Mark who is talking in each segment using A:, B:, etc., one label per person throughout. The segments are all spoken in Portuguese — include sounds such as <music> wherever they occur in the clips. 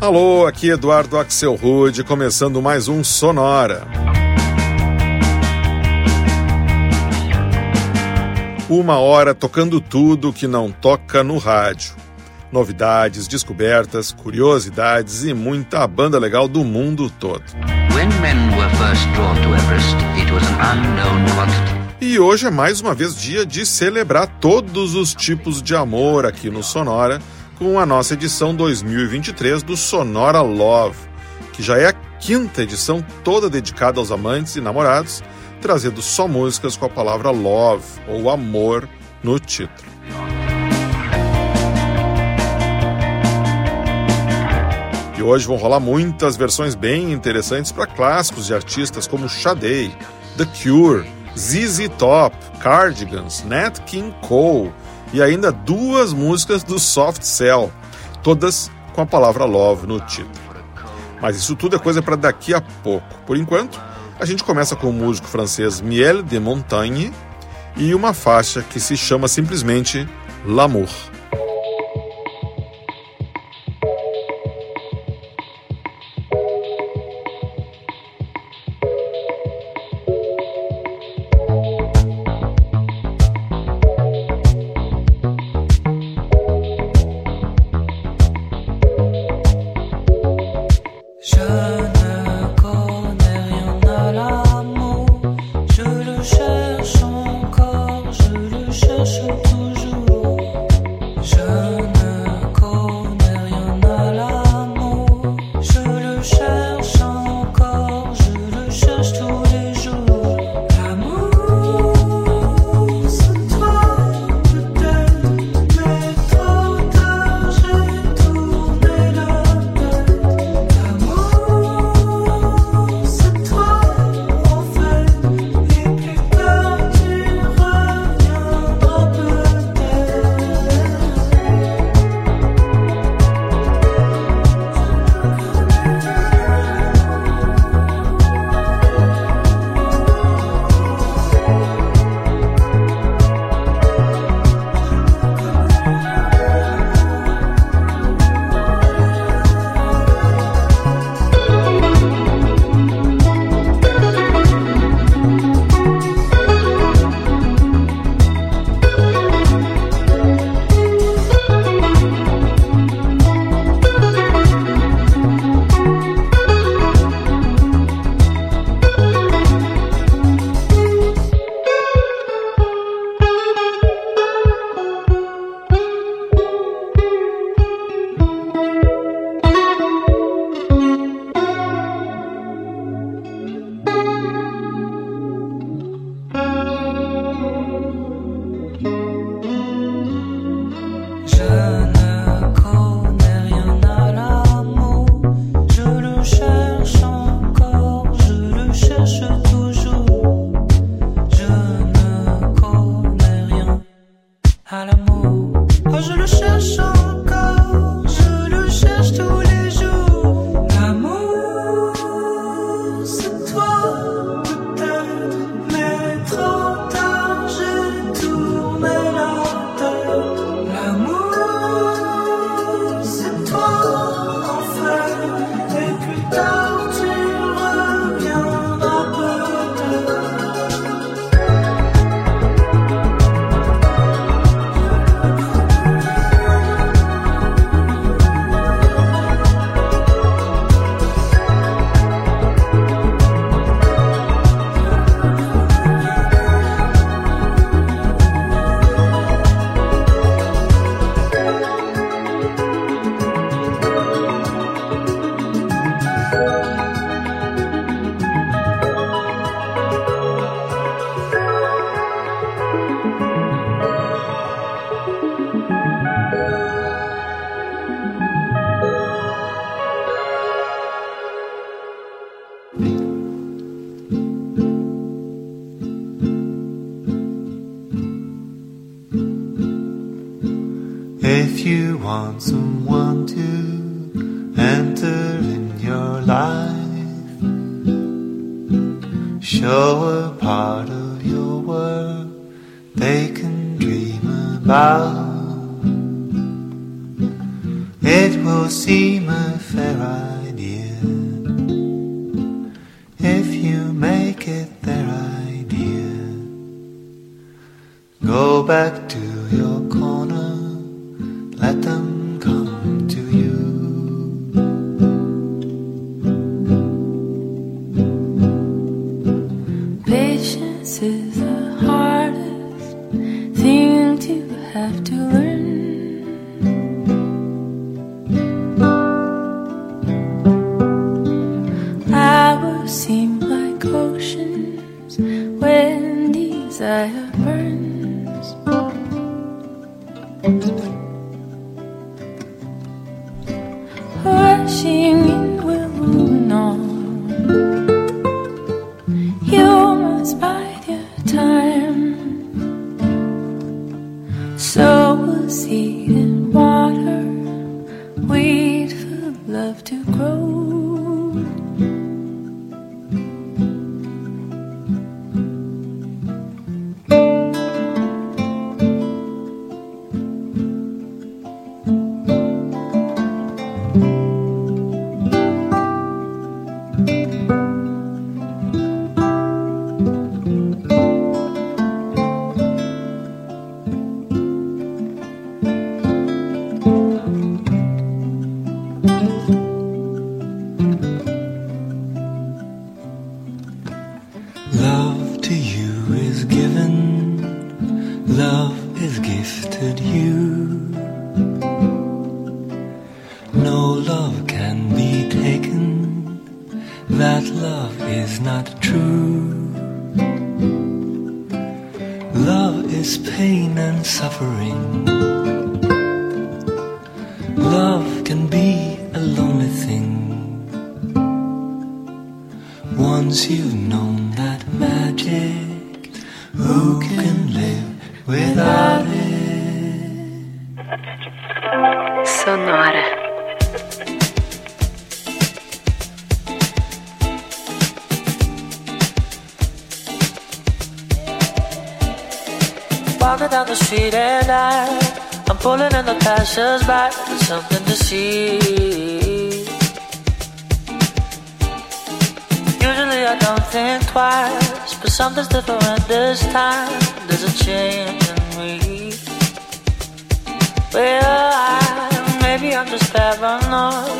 A: Alô, aqui Eduardo Axel Rude, começando mais um Sonora. Uma hora tocando tudo que não toca no rádio. Novidades, descobertas, curiosidades e muita banda legal do mundo todo. E hoje é mais uma vez dia de celebrar todos os tipos de amor aqui no Sonora com a nossa edição 2023 do Sonora Love, que já é a quinta edição toda dedicada aos amantes e namorados, trazendo só músicas com a palavra love ou amor no título. E hoje vão rolar muitas versões bem interessantes para clássicos de artistas como Sade, The Cure, ZZ Top, Cardigans, Nat King Cole, e ainda duas músicas do Soft Cell, todas com a palavra love no título. Mas isso tudo é coisa para daqui a pouco. Por enquanto, a gente começa com o músico francês Miel de Montagne e uma faixa que se chama simplesmente L'amour.
B: kisses without it?
C: Sonora.
D: Walking down the street and I, I'm pulling in the passers-by. There's something to see. Usually I don't think twice, but something's different this time. There's a change in me. Well, I, maybe I'm just paranoid.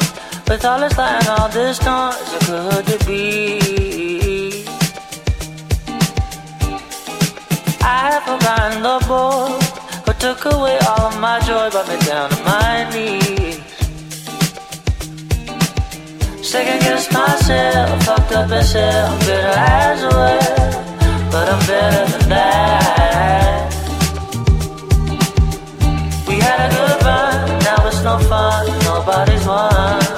D: With all this light and all this noise, how could it be? I have forgotten the boy who took away all of my joy, brought me down to my knees. Second guess myself, fucked up said bitter as well, but I'm better than that. Had a good run, now it's no fun, nobody's won,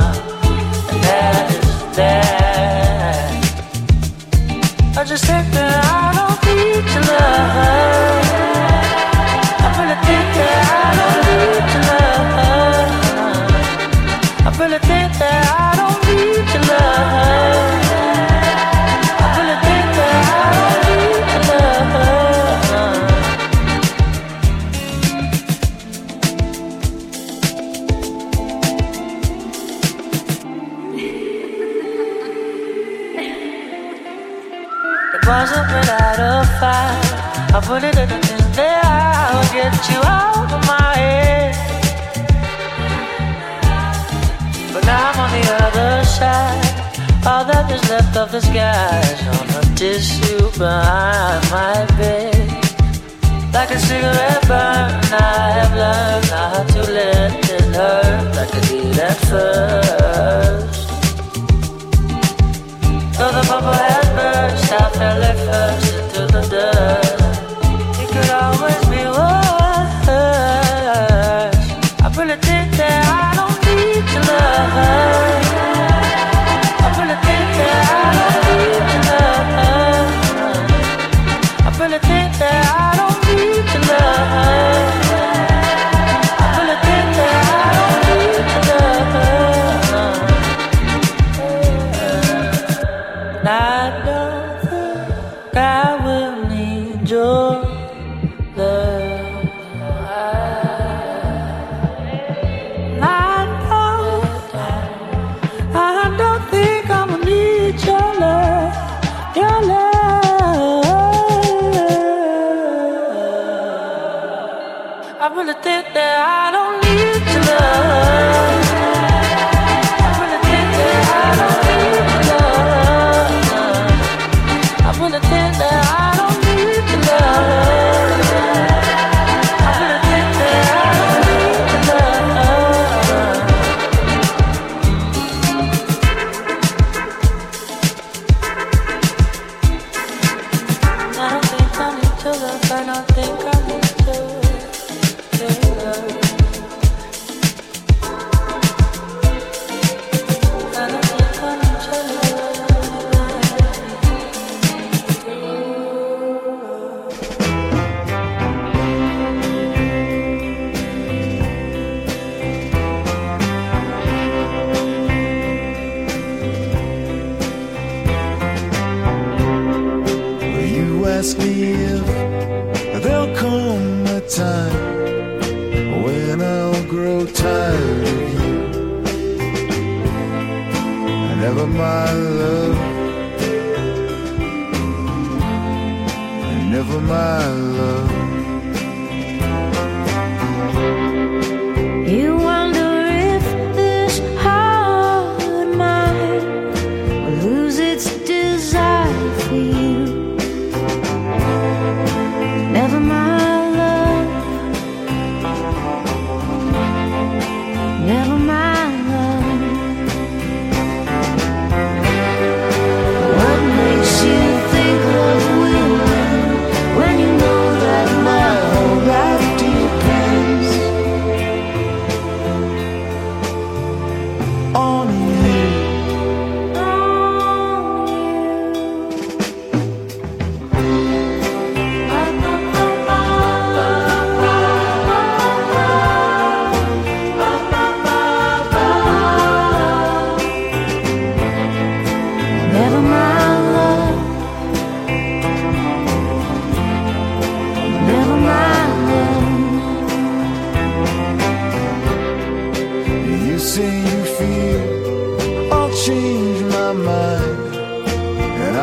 D: put it in the that I'll get you out of my head. But now I'm on the other side. All that is left of this guy's on a tissue behind my bed. Like a cigarette burn, I have learned not to let it hurt like I did at first. Though the bubble had burst, I fell at first into the dust.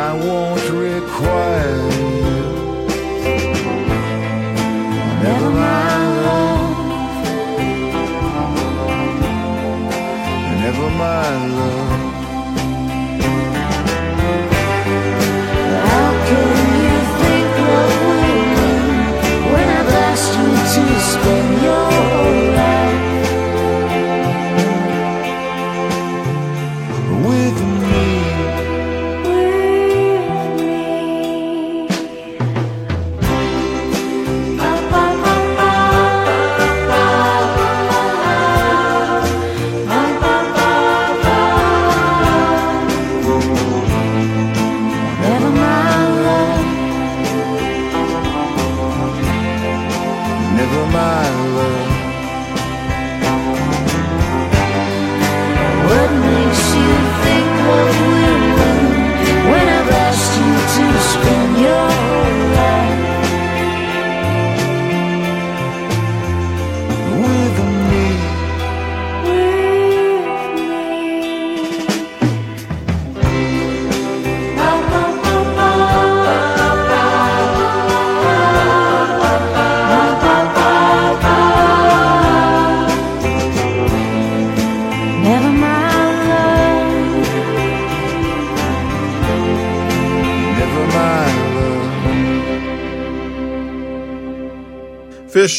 D: I
B: won't require you.
E: Never mind love.
B: Never my love.
E: How can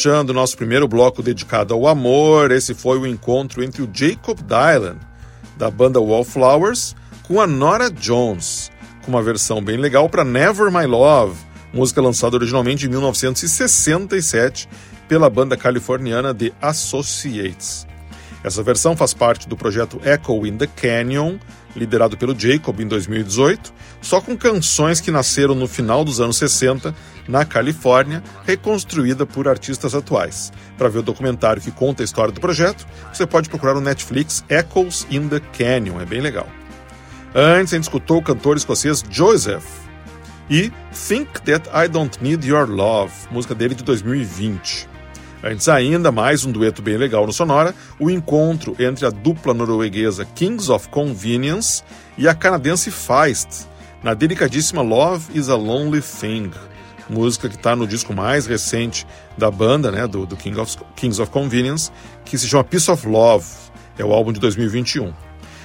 F: Fechando nosso primeiro bloco dedicado ao amor, esse foi o encontro entre o Jacob Dylan, da banda Wallflowers, com a Nora Jones, com uma versão bem legal para Never My Love, música lançada originalmente em 1967 pela banda californiana The Associates. Essa versão faz parte do projeto Echo in the Canyon, liderado pelo Jacob em 2018, só com canções que nasceram no final dos anos 60 na Califórnia, reconstruída por artistas atuais. Para ver o documentário que conta a história do projeto, você pode procurar no Netflix Echoes in the Canyon, é bem legal. Antes, a gente escutou o cantor escocês Joseph e Think That I Don't Need Your Love, música dele de 2020. Antes ainda, mais um dueto bem legal no Sonora, o encontro entre a dupla norueguesa Kings of Convenience e a canadense Feist, na delicadíssima Love is a Lonely Thing,
G: música que está no disco mais recente da banda, né, do, do King of, Kings of Convenience, que se chama Piece of Love, é o álbum de 2021.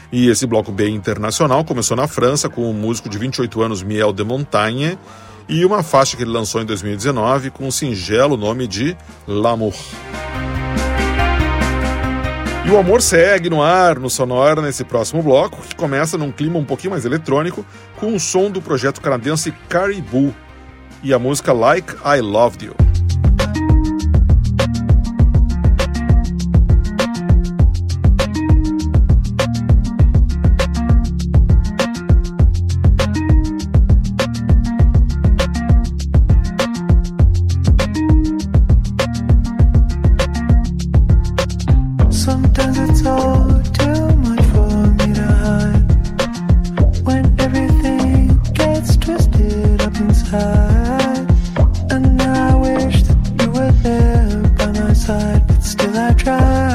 G: E esse bloco B internacional começou na França com o músico de 28 anos Miel de Montagne e uma faixa que ele lançou em 2019 com o singelo nome de L'amour. E o amor segue no ar, no Sonora, nesse próximo bloco, que começa num clima um pouquinho mais eletrônico, com o som do projeto canadense Caribou e a música Like I Loved You.
H: I
I: try.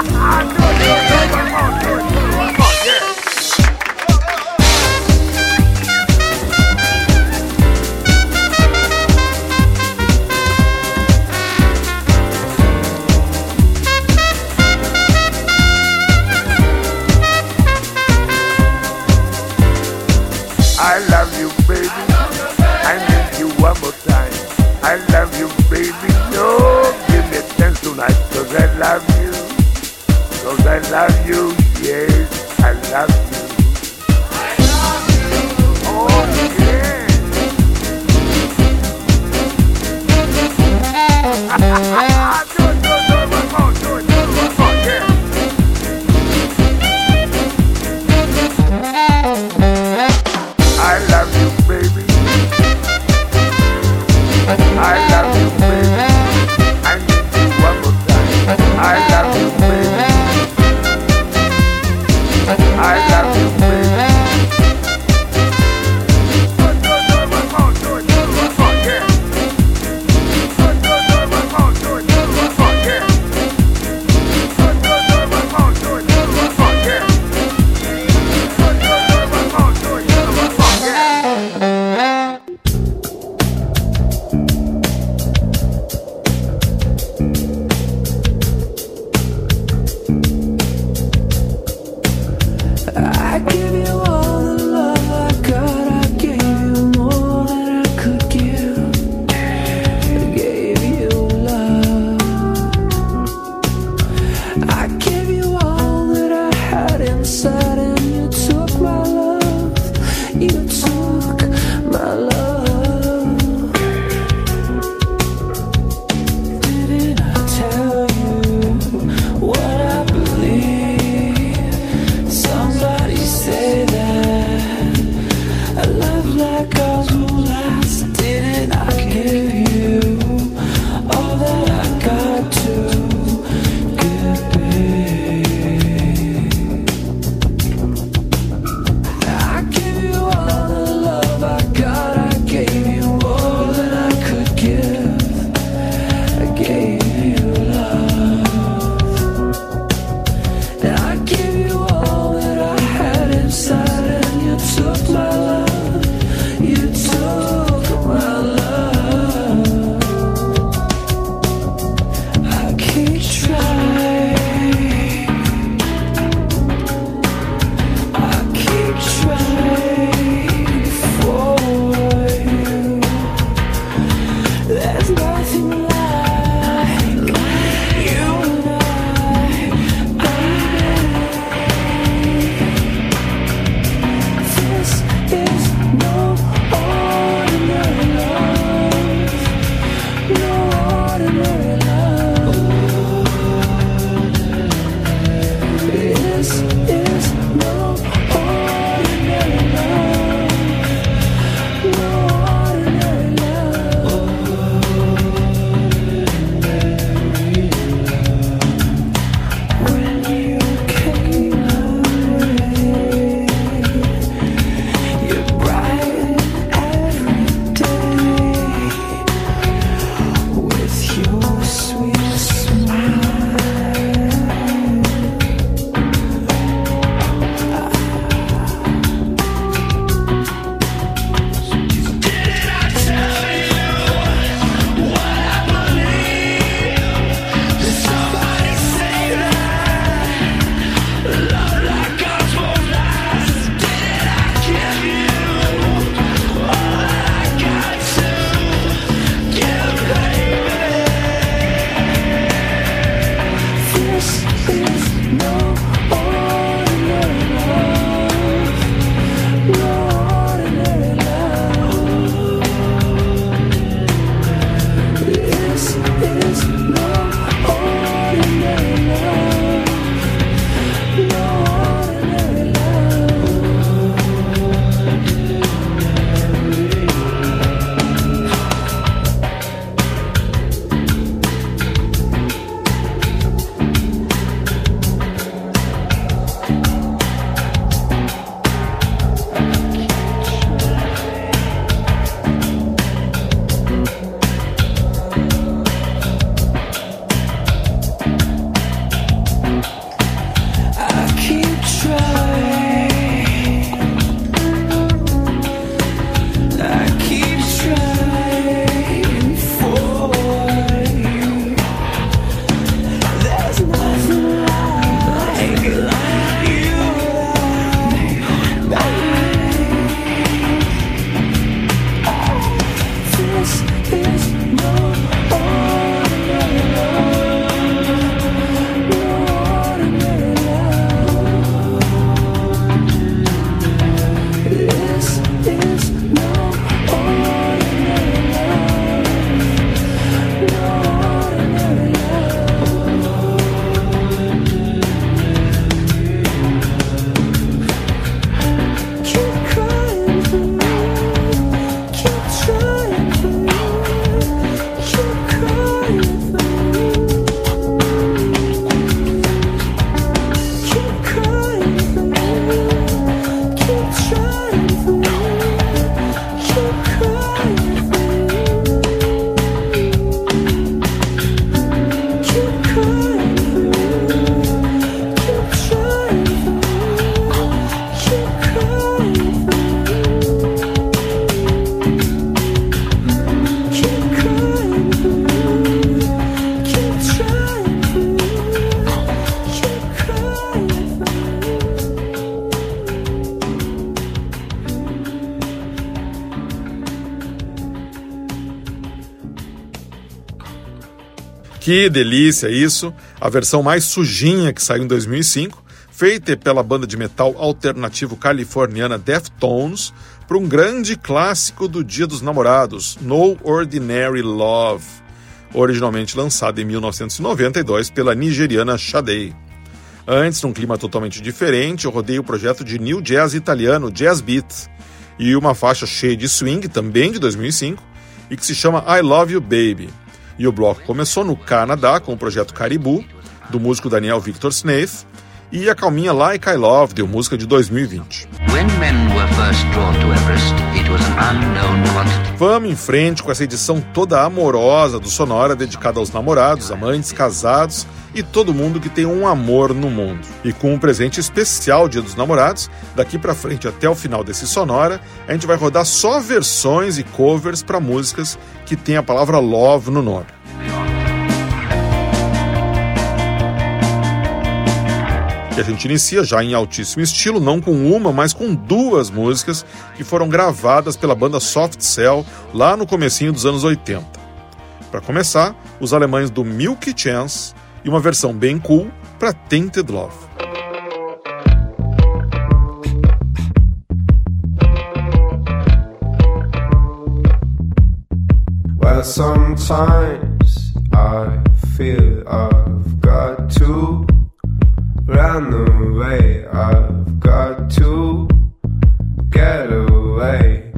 I: Ah, <laughs>
F: Que delícia isso! A versão mais sujinha que saiu em 2005, feita pela banda de metal alternativo californiana Deftones, para um grande clássico do Dia dos Namorados, No Ordinary Love, originalmente lançado em 1992 pela nigeriana Sade. Antes, num clima totalmente diferente, eu rodei o projeto de new jazz italiano Jazz Beat e uma faixa cheia de swing, também de 2005, e que se chama I Love You Baby. E o bloco começou no Canadá com o projeto Caribou, do músico Daniel Victor Snaith, e a calminha Like I Love, deu música de 2020.
J: When men were first drawn to Everest, it was an unknown quantity.
F: Vamos em frente com essa edição toda amorosa do Sonora, dedicada aos namorados, amantes, casados e todo mundo que tem um amor no mundo. E com um presente especial Dia dos Namorados, daqui pra frente até o final desse Sonora, a gente vai rodar só versões e covers para músicas que tem a palavra love no nome. Que a gente inicia já em altíssimo estilo, não com uma, mas com duas músicas que foram gravadas pela banda Soft Cell lá no comecinho dos anos 80. Para começar, os alemães do Milky Chance e uma versão bem cool para Tainted Love.
K: Sometimes I feel I've got to run away. I've got to get away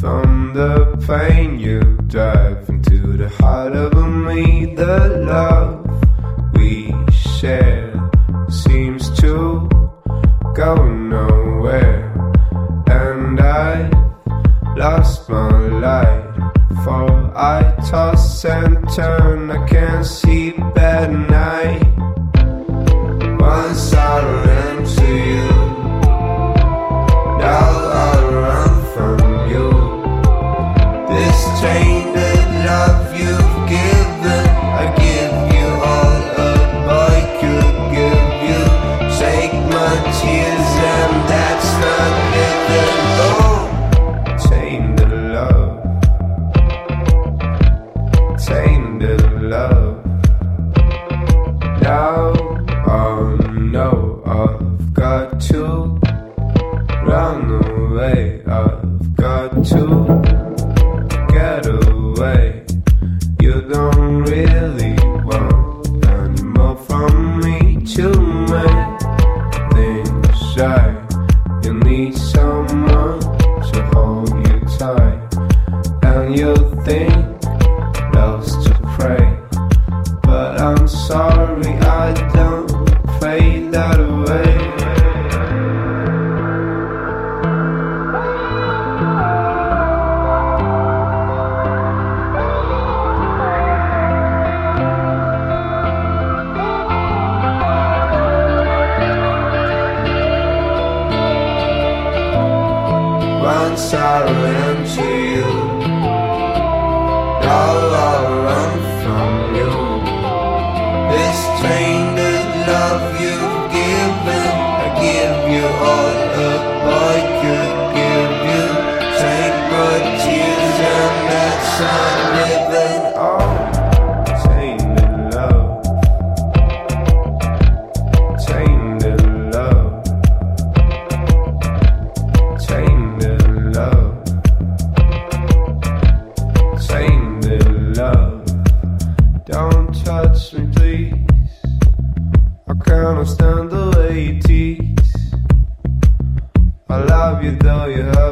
K: from the pain you drive into the heart of me. The love we share seems to go nowhere, and I lost my light. For I toss and turn, I can't sleep at night. Once I ran to you, now I run from you. This tainted love you've given, I give you all up I could give you. Take my tears,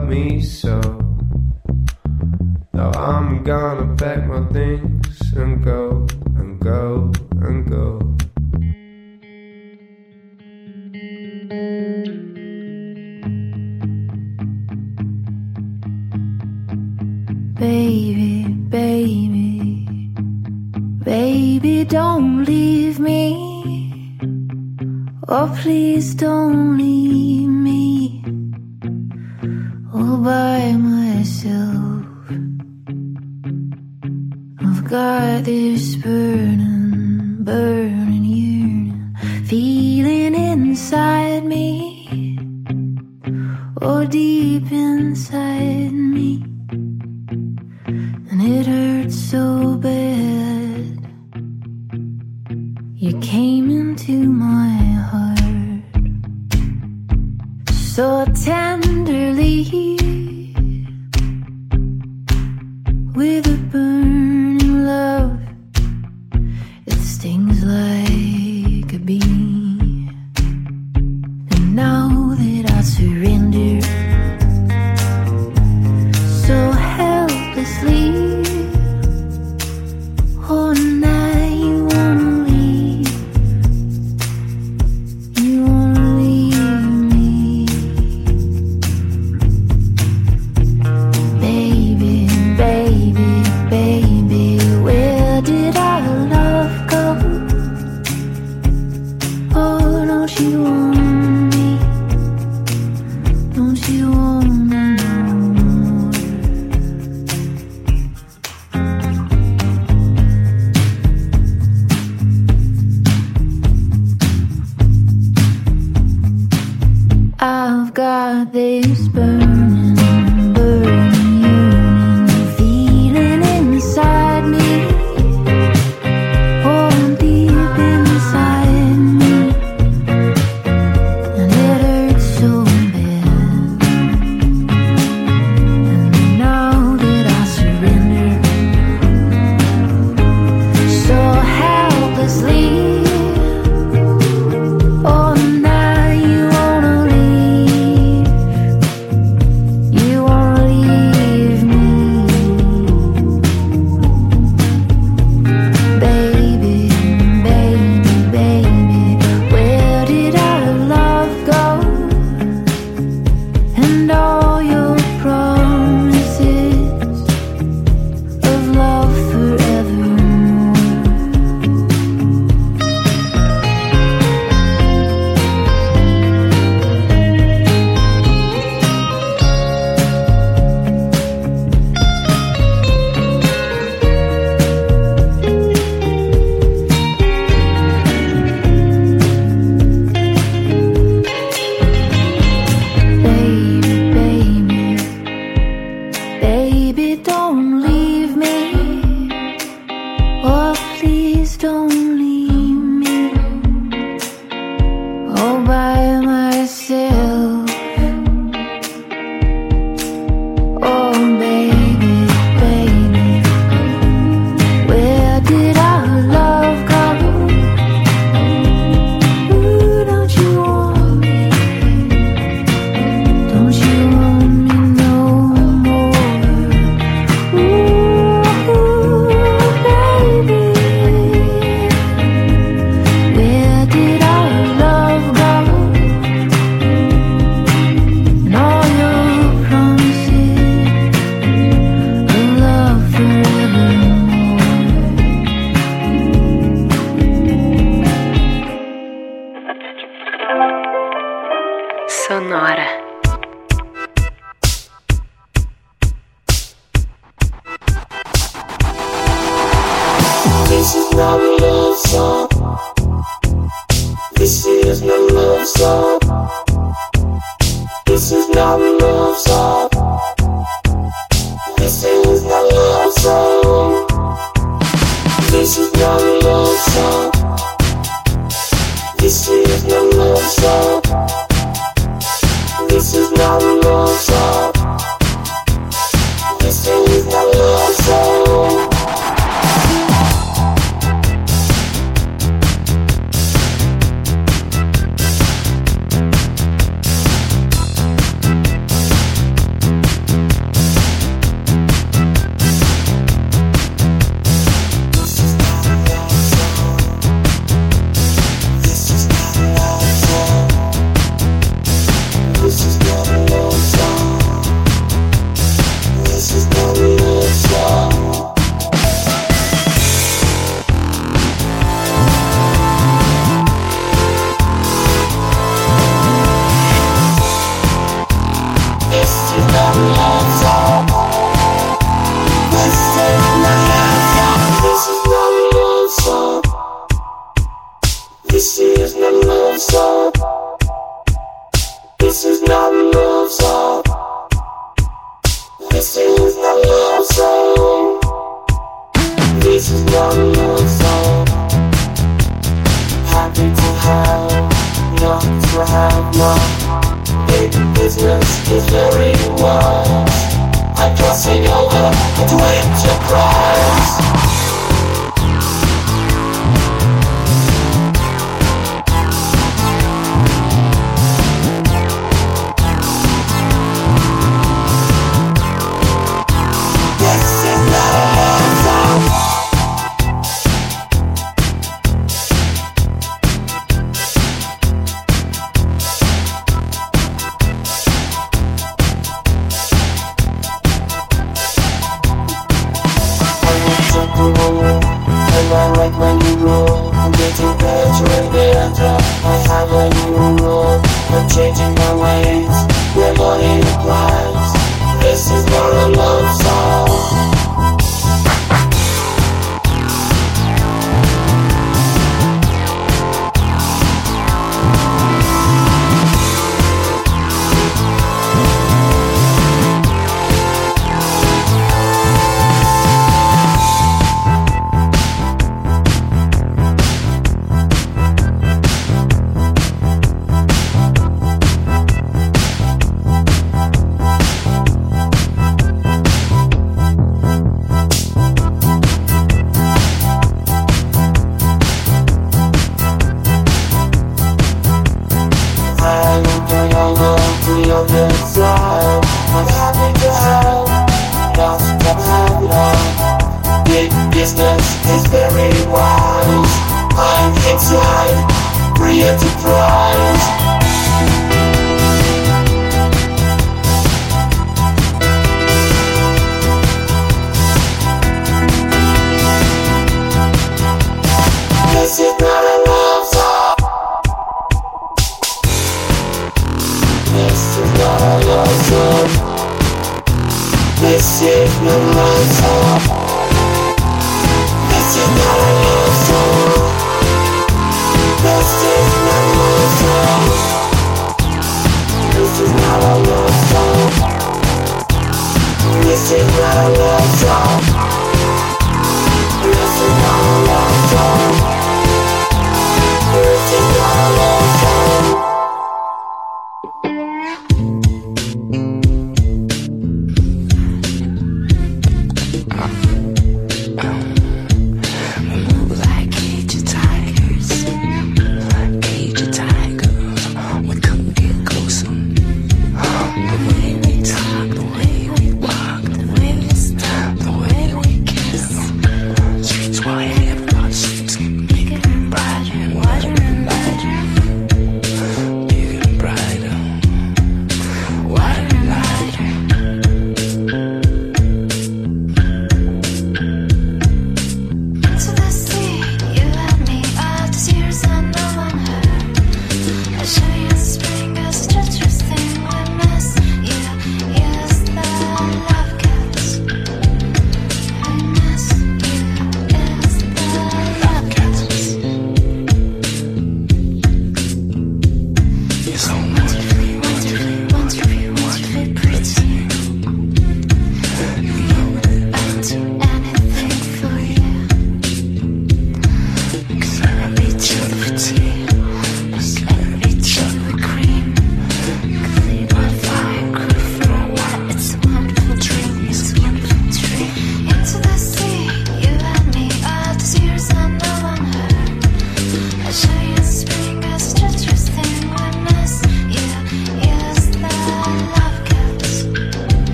K: hurt me so. Now I'm gonna pack my things and go and go and go.
E: Baby, baby, baby, don't leave me. Oh, please don't leave me by myself. I've got this burning, burning yearning feeling inside me, oh, deep inside me and it hurts so I've got this burning,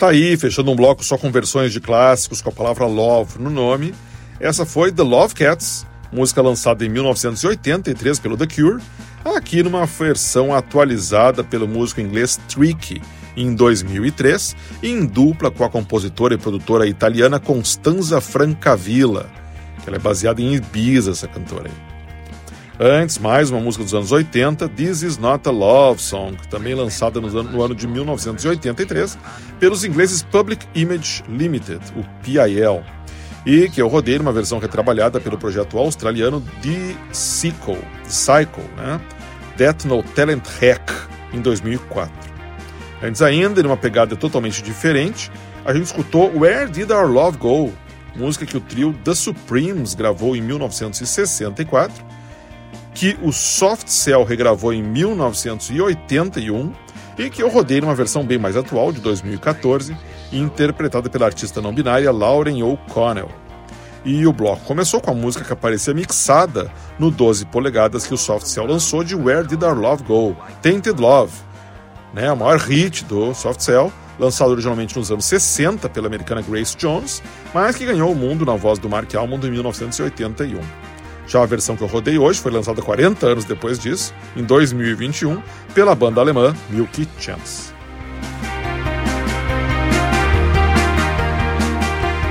F: Tá aí, fechando um bloco só com versões de clássicos com a palavra love no nome. Essa foi The Love Cats, música lançada em 1983 pelo The Cure, aqui numa versão atualizada pelo músico inglês Tricky em 2003, em dupla com a compositora e produtora italiana Constanza Francavilla, que ela é baseada em Ibiza, essa cantora aí. Antes, mais uma música dos anos 80, This Is Not a Love Song, também lançada no ano, no ano de 1983 pelos ingleses Public Image Limited, o PIL, e que eu rodei numa versão retrabalhada pelo projeto australiano The Cycle, Cycle né? Death No Talent Hack, em 2004. Antes ainda, numa pegada totalmente diferente, a gente escutou Where Did Our Love Go, música que o trio The Supremes gravou em 1964 que o Soft Cell regravou em 1981 e que eu rodei numa versão bem mais atual, de 2014, interpretada pela artista não binária Lauren O'Connell. E o bloco começou com a música que aparecia mixada no 12 polegadas que o Soft Cell lançou de Where Did Our Love Go? Tainted Love, né, o maior hit do Soft Cell, lançado originalmente nos anos 60 pela americana Grace Jones, mas que ganhou o mundo na voz do Mark Almond em 1981. Já a versão que eu rodei hoje foi lançada 40 anos depois disso, em 2021, pela banda alemã Milky Chance.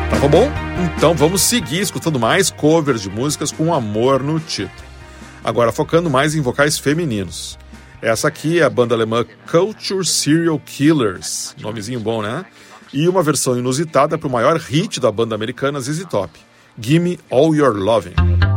F: Tava bom? Então vamos seguir escutando mais covers de músicas com amor no título. Agora focando mais em vocais femininos. Essa aqui é a banda alemã Culture Serial Killers, nomezinho bom, né? E uma versão inusitada para o maior hit da banda americana ZZ Top, Gimme All Your Loving.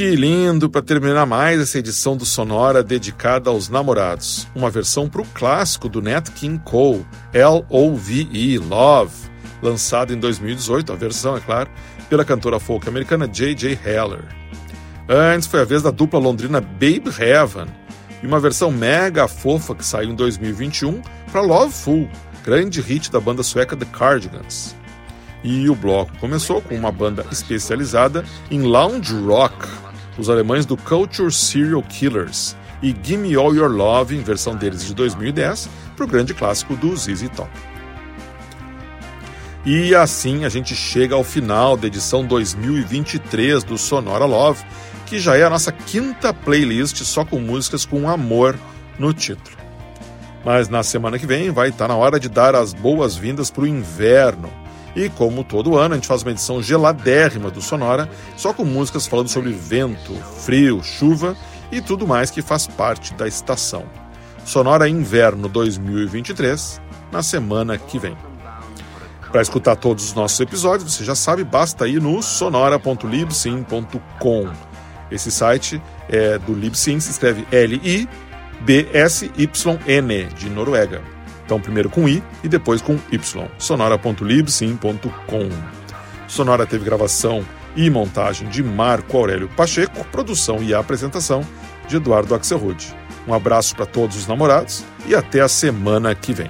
F: Que lindo para terminar mais essa edição do Sonora dedicada aos namorados. Uma versão para o clássico do Nat King Cole, L-O-V-E, Love, lançado em 2018, a versão, é claro, pela cantora folk americana J.J. Heller. Antes foi a vez da dupla londrina Babe Heaven, e uma versão mega fofa que saiu em 2021 para Loveful, grande hit da banda sueca The Cardigans. E o bloco começou com uma banda especializada em lounge rock, os alemães do Culture Serial Killers, e Gimme All Your Love, em versão deles de 2010, para o grande clássico do ZZ Top. E assim a gente chega ao final da edição 2023 do Sonora Love, que já é a nossa quinta playlist só com músicas com amor no título. Mas na semana que vem vai estar na hora de dar as boas-vindas para o inverno. E como todo ano, a gente faz uma edição geladérrima do Sonora, só com músicas falando sobre vento, frio, chuva e tudo mais que faz parte da estação. Sonora Inverno 2023, na semana que vem. Para escutar todos os nossos episódios, você já sabe, basta ir no sonora.libsyn.com. Esse site é do Libsyn, se escreve L-I-B-S-Y-N, de Noruega. Então, primeiro com I e depois com Y. sonora.libsyn.com. Sonora teve gravação e montagem de Marco Aurélio Pacheco, produção e apresentação de Eduardo Axelrod. Um abraço para todos os namorados e até a semana que vem.